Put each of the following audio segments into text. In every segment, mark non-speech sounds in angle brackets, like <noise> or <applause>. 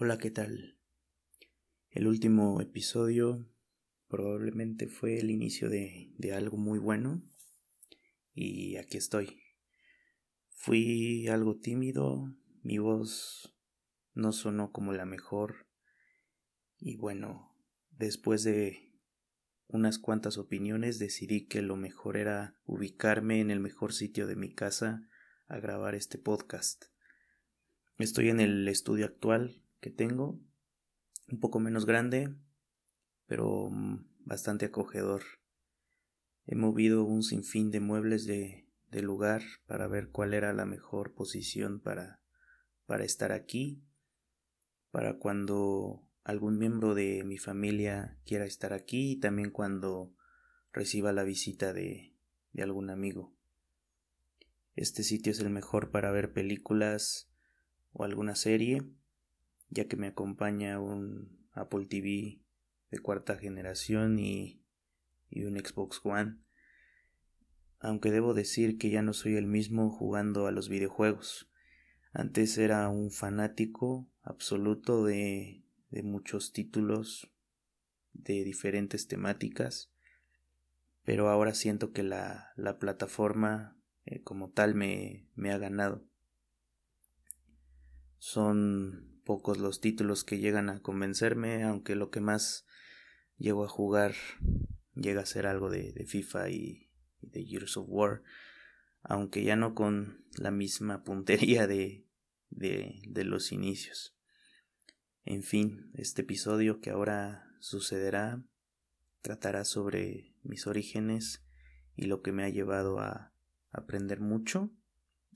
Hola, ¿qué tal? El último episodio probablemente fue el inicio de, de, algo muy bueno y aquí estoy. Fui algo tímido, mi voz no sonó como la mejor y bueno, después de unas cuantas opiniones decidí que lo mejor era ubicarme en el mejor sitio de mi casa a grabar este podcast. Estoy en el estudio actual que tengo, un poco menos grande, pero mm, bastante acogedor. He movido un sinfín de muebles de, de lugar para ver cuál era la mejor posición para, para estar aquí, para cuando algún miembro de mi familia quiera estar aquí y también cuando reciba la visita de, de algún amigo. Este sitio es el mejor para ver películas o alguna serie ya que me acompaña un Apple TV de cuarta generación y, y un Xbox One. Aunque debo decir que ya no soy el mismo jugando a los videojuegos. Antes era un fanático absoluto de, de muchos títulos de diferentes temáticas, pero ahora siento que la, la plataforma eh, como tal me, me ha ganado. Son pocos los títulos que llegan a convencerme, aunque lo que más llego a jugar llega a ser algo de, FIFA y, de Years of War, aunque ya no con la misma puntería de, de, de los inicios. En fin, este episodio que ahora sucederá tratará sobre mis orígenes y lo que me ha llevado a aprender mucho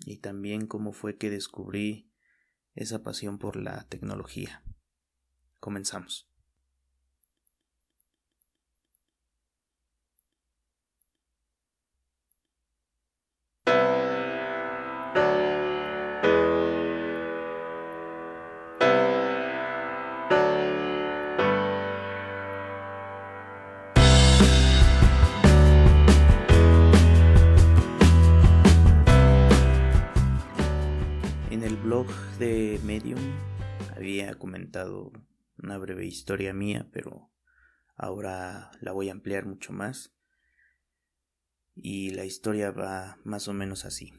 y también cómo fue que descubrí esa pasión por la tecnología. Comenzamos. De Medium había comentado una breve historia mía, pero ahora la voy a ampliar mucho más. Y la historia va más o menos así.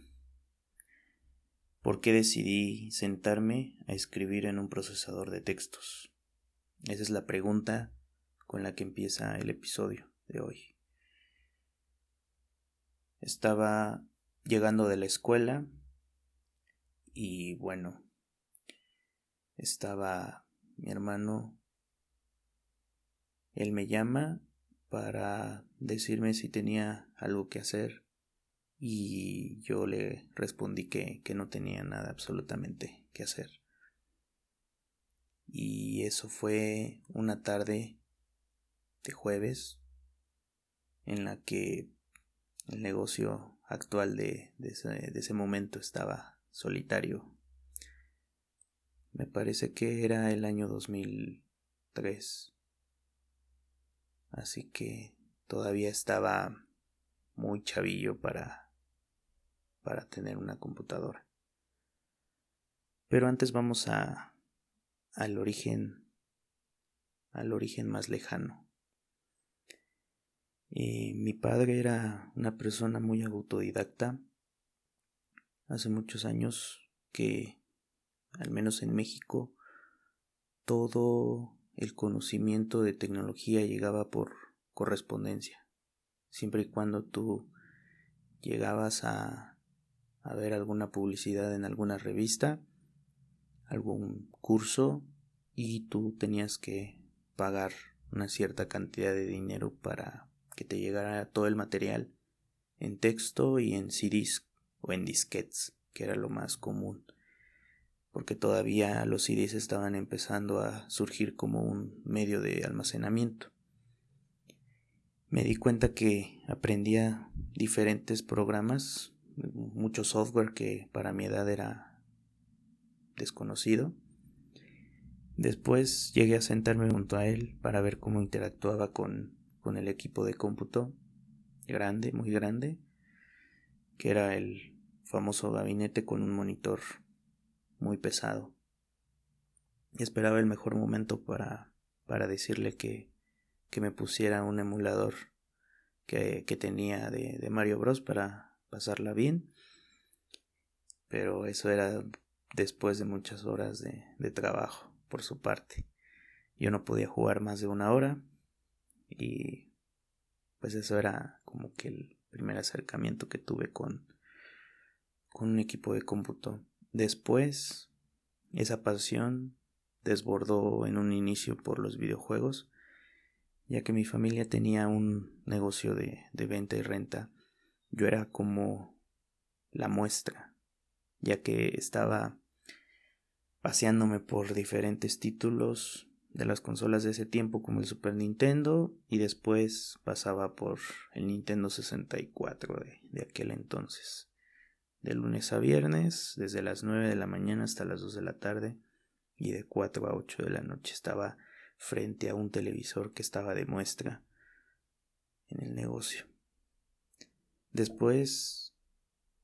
¿Por qué decidí sentarme a escribir en un procesador de textos? Esa es la pregunta con la que empieza el episodio de hoy. Estaba llegando de la escuela y bueno, estaba mi hermano, él me llama para decirme si tenía algo que hacer y yo le respondí que, que no tenía nada absolutamente que hacer. Y eso fue una tarde de jueves en la que el negocio actual de, de, ese, de ese momento estaba solitario me parece que era el año 2003. Así que todavía estaba muy chavillo para para tener una computadora. Pero antes vamos a al origen al origen más lejano. Eh, mi padre era una persona muy autodidacta. Hace muchos años que al menos en México, todo el conocimiento de tecnología llegaba por correspondencia. Siempre y cuando tú llegabas a, a ver alguna publicidad en alguna revista, algún curso, y tú tenías que pagar una cierta cantidad de dinero para que te llegara todo el material en texto y en CDs o en disquetes, que era lo más común porque todavía los CDs estaban empezando a surgir como un medio de almacenamiento. Me di cuenta que aprendía diferentes programas, mucho software que para mi edad era desconocido. Después llegué a sentarme junto a él para ver cómo interactuaba con, con el equipo de cómputo grande, muy grande, que era el famoso gabinete con un monitor muy pesado. esperaba el mejor momento para, para decirle que, que me pusiera un emulador que, que tenía de, de Mario Bros para pasarla bien. Pero eso era después de muchas horas de, de trabajo por su parte. Yo no podía jugar más de una hora y pues eso era como que el primer acercamiento que tuve con, con un equipo de cómputo. Después, esa pasión desbordó en un inicio por los videojuegos, ya que mi familia tenía un negocio de, de venta y renta. Yo era como la muestra, ya que estaba paseándome por diferentes títulos de las consolas de ese tiempo como el Super Nintendo y después pasaba por el Nintendo 64 de, de, aquel entonces. De lunes a viernes, desde las 9 de la mañana hasta las 2 de la tarde y de 4 a 8 de la noche estaba frente a un televisor que estaba de muestra en el negocio. Después,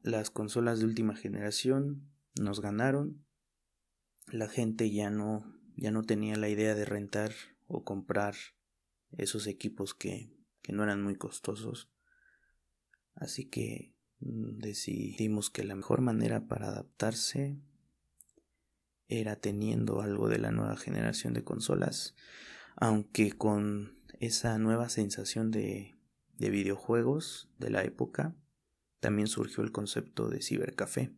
las consolas de última generación nos ganaron. La gente ya no ya no tenía la idea de rentar o comprar esos equipos que, que no eran muy costosos. Así que decidimos que la mejor manera para adaptarse era teniendo algo de la nueva generación de consolas, aunque con esa nueva sensación de, de videojuegos de la época, también surgió el concepto de cibercafé.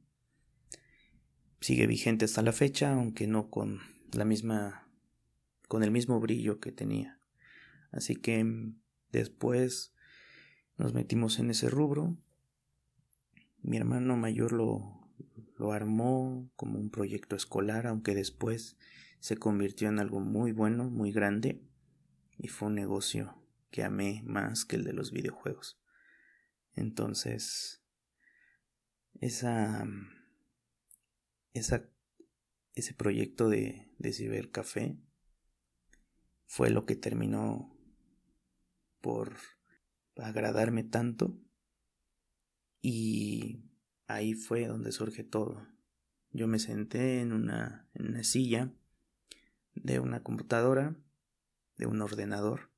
Sigue vigente hasta la fecha, aunque no con la misma, con el mismo brillo que tenía. Así que mm, después nos metimos en ese rubro. Mi hermano mayor lo, lo armó como un proyecto escolar, aunque después se convirtió en algo muy bueno, muy grande, y fue un negocio que amé más que el de los videojuegos. Entonces, esa, esa ese proyecto de, de cibercafé fue lo que terminó por agradarme tanto y ahí fue donde surge todo. Yo me senté en una, en una silla de una computadora, de un ordenador,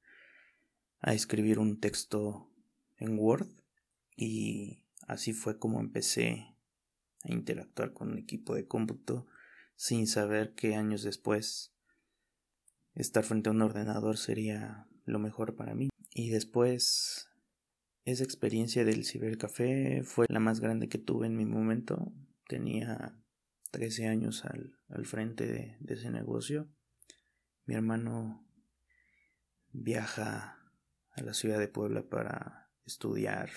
a escribir un texto en Word y así fue como empecé a interactuar con un equipo de cómputo sin saber que años después estar frente a un ordenador sería lo mejor para mí. Y después esa experiencia del cibercafé fue la más grande que tuve en mi momento. Tenía 13 años al, al frente de, ese negocio. Mi hermano viaja a la ciudad de Puebla para estudiar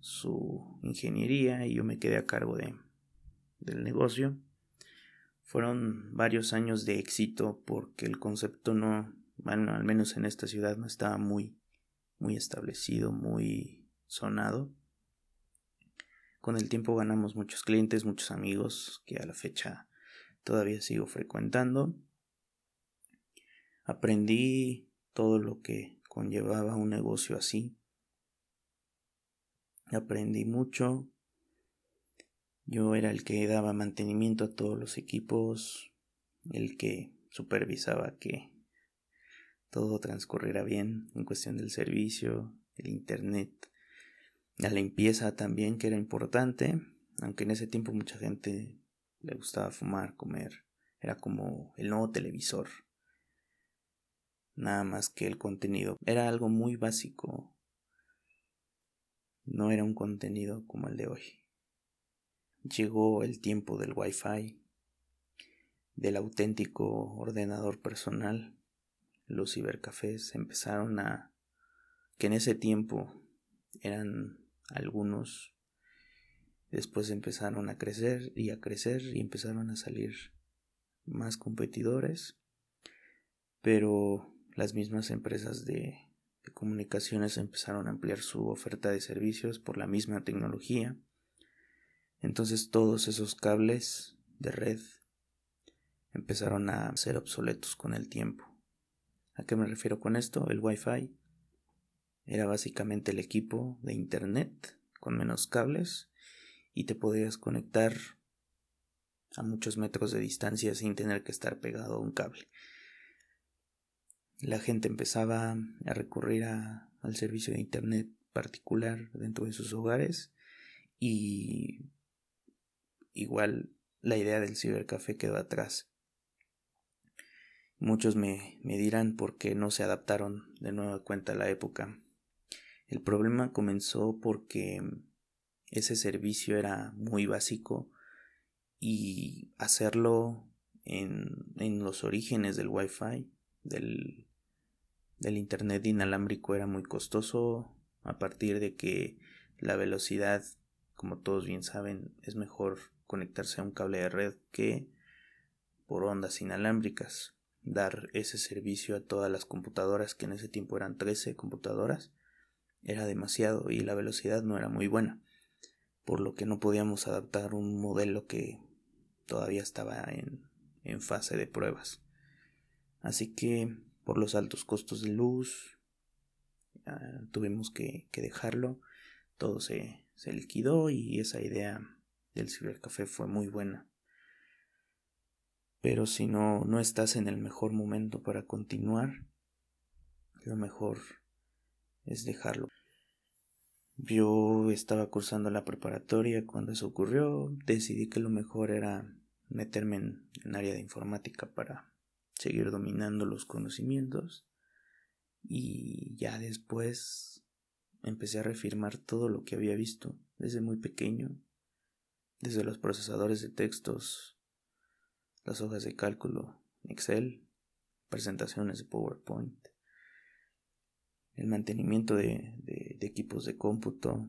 su ingeniería y yo me quedé a cargo de, del negocio. Fueron varios años de éxito porque el concepto no, bueno, al menos en esta ciudad no estaba muy, muy establecido, muy sonado. Con el tiempo ganamos muchos clientes, muchos amigos que a la fecha todavía sigo frecuentando. Aprendí todo lo que conllevaba un negocio así. Aprendí mucho, yo era el que daba mantenimiento a todos los equipos, el que supervisaba que todo transcurriera bien en cuestión del servicio, el internet, la limpieza también que era importante, aunque en ese tiempo mucha gente le gustaba fumar, comer, era como el nuevo televisor. Nada más que el contenido. Era algo muy básico. No era un contenido como el de hoy. Llegó el tiempo del Wi-Fi, del auténtico ordenador personal. Los cibercafés empezaron a que en ese tiempo eran algunos después empezaron a crecer y a crecer y empezaron a salir más competidores pero las mismas empresas de, comunicaciones empezaron a ampliar su oferta de servicios por la misma tecnología entonces todos esos cables de red empezaron a ser obsoletos con el tiempo. ¿A qué me refiero con esto? El Wi-Fi era básicamente el equipo de Internet con menos cables y te podías conectar a muchos metros de distancia sin tener que estar pegado a un cable. La gente empezaba a recurrir al servicio de Internet particular dentro de sus hogares y igual la idea del cibercafé quedó atrás. Muchos me, me dirán por qué no se adaptaron de nueva cuenta a la época. El problema comenzó porque ese servicio era muy básico y hacerlo en, en los orígenes del Wi-Fi, del, del Internet inalámbrico era muy costoso a partir de que la velocidad, como todos bien saben, es mejor conectarse a un cable de red que por ondas inalámbricas. Dar ese servicio a todas las computadoras, que en ese tiempo eran 13 computadoras, era demasiado y la velocidad no era muy buena, por lo que no podíamos adaptar un modelo que todavía estaba en, en fase de pruebas. Así que por los altos costos de luz ah, tuvimos que, dejarlo, todo se, se liquidó y esa idea del cibercafé fue muy buena. Pero si no, no estás en el mejor momento para continuar, lo mejor es dejarlo. Yo estaba cursando la preparatoria cuando eso ocurrió, decidí que lo mejor era meterme en, en área de informática para seguir dominando los conocimientos y ya después empecé a reafirmar todo lo que había visto desde muy pequeño, desde los procesadores de textos, las hojas de cálculo, Excel, presentaciones de PowerPoint, el mantenimiento de, equipos de cómputo,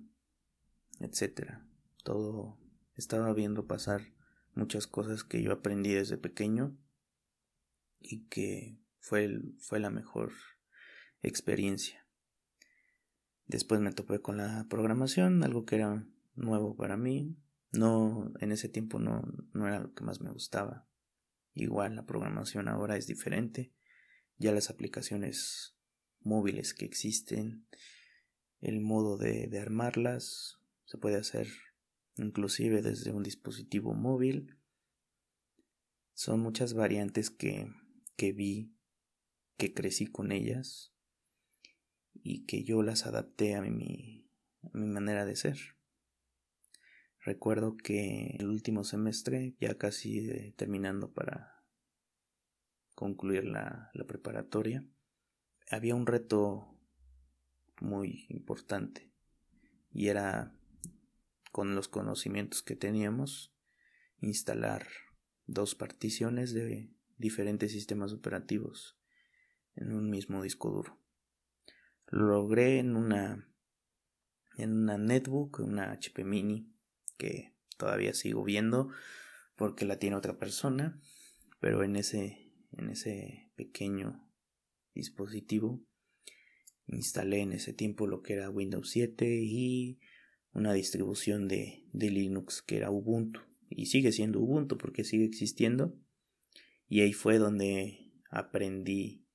etc. Todo estaba viendo pasar muchas cosas que yo aprendí desde pequeño y que fue, fue la mejor experiencia. Después me topé con la programación, algo que era nuevo para mí. No, en ese tiempo no, no era lo que más me gustaba. Igual la programación ahora es diferente. Ya las aplicaciones móviles que existen, el modo de, de armarlas, se puede hacer inclusive desde un dispositivo móvil. Son muchas variantes que que vi, que crecí con ellas y que yo las adapté a mi, a mi manera de ser. Recuerdo que el último semestre, ya casi terminando para concluir la, la preparatoria, había un reto muy importante y era con los conocimientos que teníamos instalar dos particiones de diferentes sistemas operativos en un mismo disco duro. Lo logré en una en una netbook, una HP mini que todavía sigo viendo porque la tiene otra persona, pero en ese en ese pequeño dispositivo instalé en ese tiempo lo que era Windows 7 y una distribución de, de Linux que era Ubuntu y sigue siendo Ubuntu porque sigue existiendo y ahí fue donde aprendí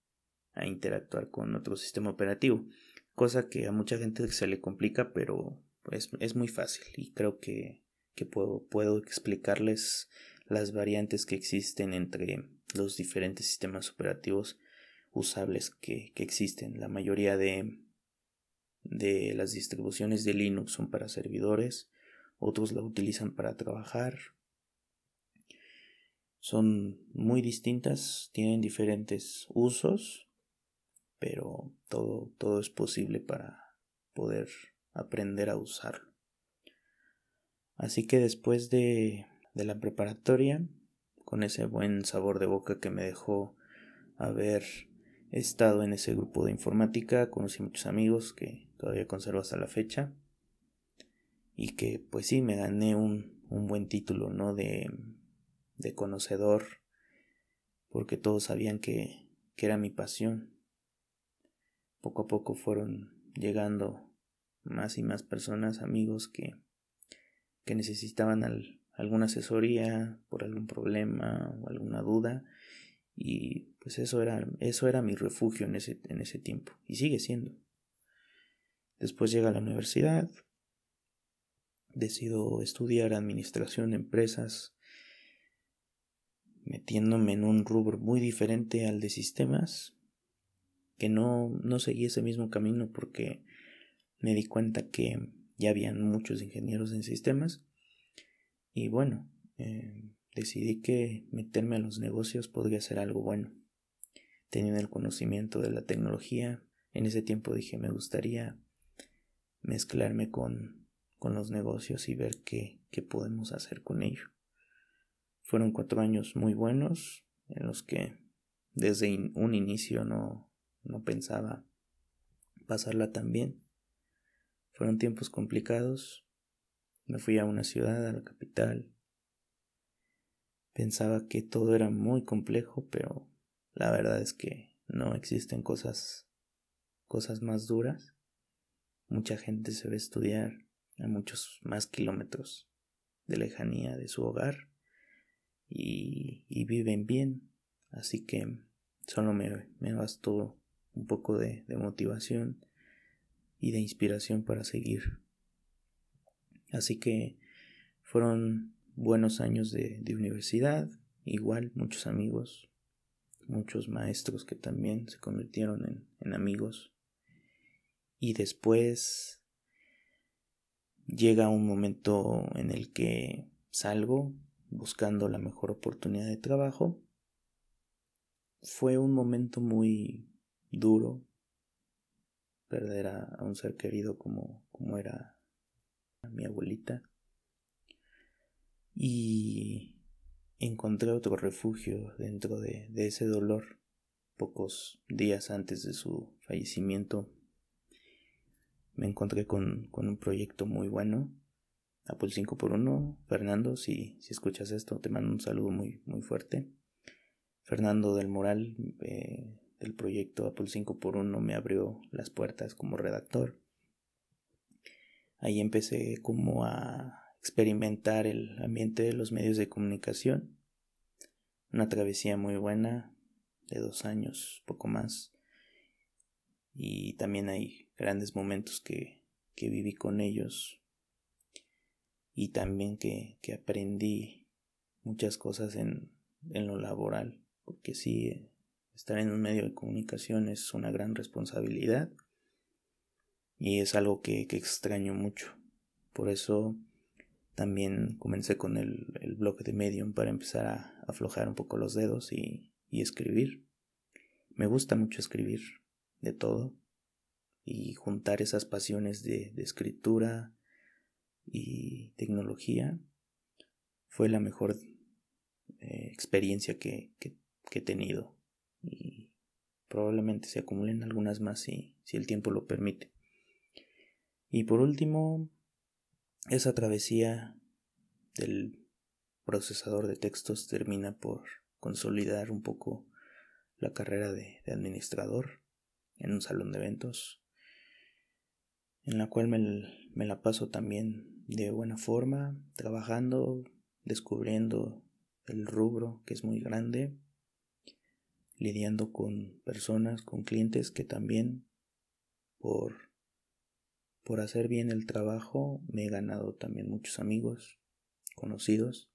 a interactuar con otro sistema operativo. Cosa que a mucha gente se le complica, pero es, es muy fácil y creo que, que puedo, puedo explicarles las variantes que existen entre los diferentes sistemas operativos usables que, que existen. La mayoría de, de las distribuciones de Linux son para servidores, otros la utilizan para trabajar, son muy distintas, tienen diferentes usos, pero todo, todo es posible para poder aprender a usarlo. Así que después de, de la preparatoria, con ese buen sabor de boca que me dejó haber estado en ese grupo de informática, conocí muchos amigos que todavía conservo hasta la fecha y que pues sí me gané un, un buen título, ¿no? De de conocedor, porque todos sabían que, que era mi pasión. Poco a poco fueron llegando más y más personas, amigos que, que necesitaban alguna asesoría por algún problema o alguna duda y pues eso era, eso era mi refugio en ese, en ese tiempo y sigue siendo. Después llega a la universidad, decido estudiar administración de empresas metiéndome en un rubro muy diferente al de sistemas, que no, no seguí ese mismo camino porque me di cuenta que ya habían muchos ingenieros en sistemas y bueno, eh, decidí que meterme a los negocios podría ser algo bueno. Teniendo el conocimiento de la tecnología, en ese tiempo dije me gustaría mezclarme con, con los negocios y ver qué, qué podemos hacer con ello. Fueron cuatro años muy buenos en los que desde un inicio no, no pensaba pasarla tan bien. Fueron tiempos complicados. Me fui a una ciudad, a la capital. Pensaba que todo era muy complejo, pero la verdad es que no existen cosas cosas más duras. Mucha gente se ve a estudiar a muchos más kilómetros de lejanía de su hogar y, viven bien. Así que solo me, me bastó un poco de, motivación y de inspiración para seguir. Así que fueron buenos años de, universidad, igual muchos amigos, muchos maestros que también se convirtieron en amigos. Y después llega un momento en el que salgo buscando la mejor oportunidad de trabajo. Fue un momento muy duro perder a, un ser querido como, como era mi abuelita. Y encontré otro refugio dentro de, de ese dolor. Pocos días antes de su fallecimiento me encontré con, con un proyecto muy bueno. Apple 5x1. Fernando, si, si escuchas esto, te mando un saludo muy, muy fuerte. Fernando del Moral, eh, del proyecto Apple 5x1 me abrió las puertas como redactor. Ahí empecé como a experimentar el ambiente de los medios de comunicación. Una travesía muy buena, de dos años, poco más. Y también hay grandes momentos que, que viví con ellos. Y también que, que aprendí muchas cosas en, en lo laboral. Porque sí, Estar en un medio de comunicación es una gran responsabilidad y es algo que, extraño mucho. Por eso también comencé con el, blog de Medium para empezar a aflojar un poco los dedos y, escribir. Me gusta mucho escribir de todo y juntar esas pasiones de, escritura y tecnología fue la mejor eh, experiencia que he tenido y probablemente se acumulen algunas más si, si el tiempo lo permite. Y por último, esa travesía del procesador de textos termina por consolidar un poco la carrera de, administrador en un salón de eventos, en la cual me, me, la paso también de buena forma, trabajando, descubriendo el rubro que es muy grande lidiando con personas, con clientes que también por, por hacer bien el trabajo me he ganado también muchos amigos, conocidos.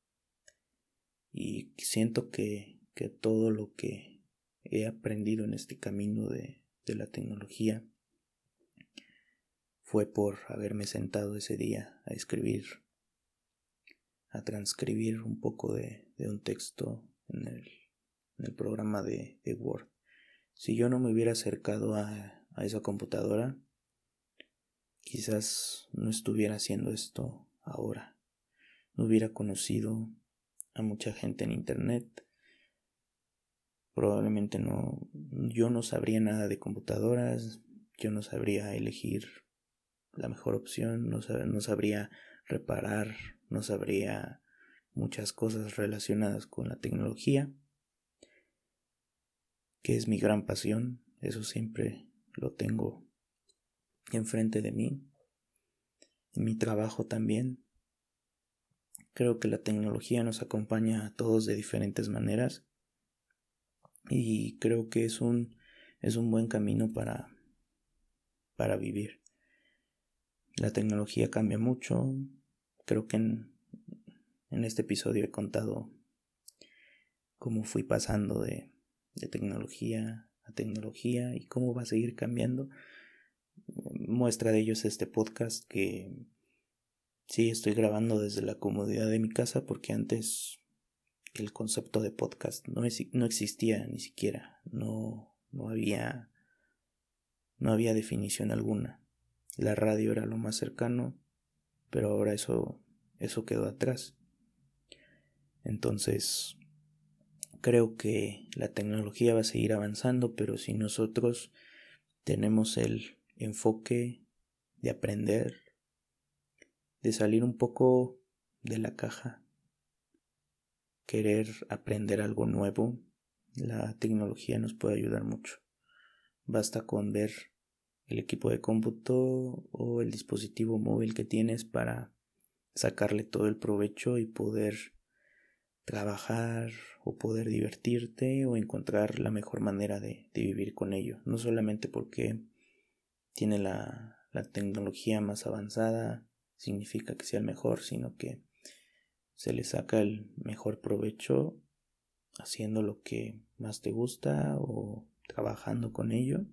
Y siento que, que todo lo que he aprendido en este camino de, de la tecnología fue por haberme sentado ese día a escribir, a transcribir un poco de, de un texto en el el programa de, Word. Si yo no me hubiera acercado a, esa computadora, quizás no estuviera haciendo esto ahora. No hubiera conocido a mucha gente en Internet. Probablemente no, yo no sabría nada de computadoras, yo no sabría elegir la mejor opción, no sabría reparar, no sabría muchas cosas relacionadas con la tecnología que es mi gran pasión, eso siempre lo tengo enfrente de mí, en mi trabajo también. Creo que la tecnología nos acompaña a todos de diferentes maneras y creo que es un, es un buen camino para, para vivir. La tecnología cambia mucho, creo que en, en este episodio he contado cómo fui pasando de, de tecnología a tecnología y cómo va a seguir cambiando. Muestra de ello es este podcast que sí estoy grabando desde la comodidad de mi casa porque antes el concepto de podcast no, no existía ni siquiera, no, no había no había definición alguna. La radio era lo más cercano, pero ahora eso eso quedó atrás. Entonces, creo que la tecnología va a seguir avanzando, pero si nosotros tenemos el enfoque de aprender, de salir un poco de la caja, querer aprender algo nuevo, la tecnología nos puede ayudar mucho. Basta con ver el equipo de cómputo o el dispositivo móvil que tienes para sacarle todo el provecho y poder trabajar o poder divertirte o encontrar la mejor manera de, vivir con ello. No solamente porque tiene la, tecnología más avanzada significa que sea el mejor, sino que se le saca el mejor provecho haciendo lo que más te gusta o trabajando con ello.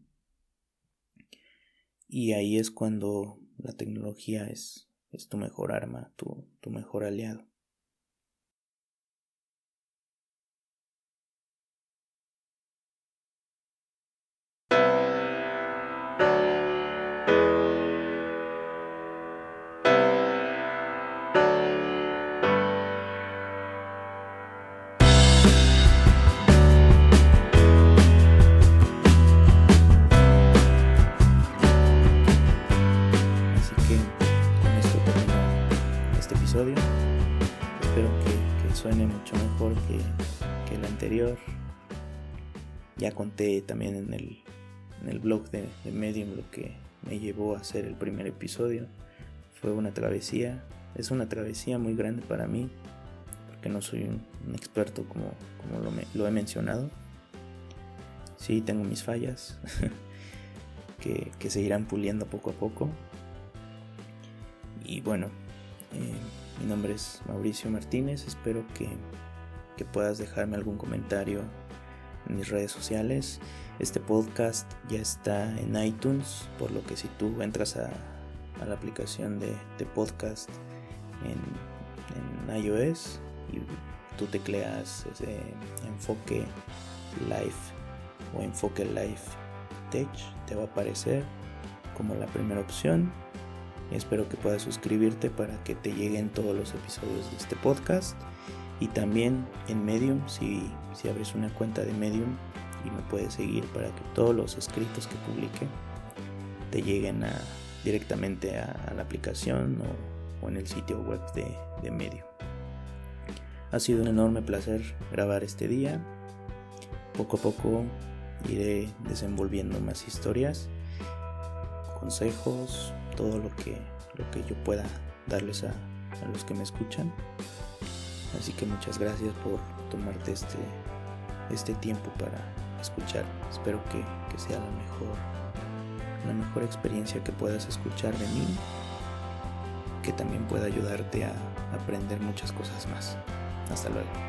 Y ahí es cuando la tecnología es, tu mejor arma, tu mejor aliado. Espero que, suene mucho mejor que, el anterior. Ya conté también en el, en el blog de, Medium lo que me llevó a hacer el primer episodio. Fue una travesía. Es una travesía muy grande para mí. Porque no soy un, experto como, como lo, lo, he mencionado. Sí, tengo mis fallas. <laughs> que, que se irán puliendo poco a poco. Y bueno, eh, mi nombre es Mauricio Martínez, espero que, puedas dejarme algún comentario en mis redes sociales. Este podcast ya está en iTunes, por lo que si tú entras a, la aplicación de, podcast en, en, iOS y tú tecleas ese enfoque life o enfoque life tech, te va a aparecer como la primera opción Espero que puedas suscribirte para que te lleguen todos los episodios de este podcast. Y también en Medium, si, si abres una cuenta de Medium y me puedes seguir para que todos los escritos que publique te lleguen directamente a, la aplicación o, en el sitio web de, de Medium. Ha sido un enorme placer grabar este día. Poco a poco iré desenvolviendo más historias, consejos, todo lo que, lo que yo pueda darles a, los que me escuchan. Así que muchas gracias por tomarte este, este tiempo para escuchar. Espero que, que sea la mejor, la mejor experiencia que puedas escuchar de mí, que también pueda ayudarte a aprender muchas cosas más. Hasta luego.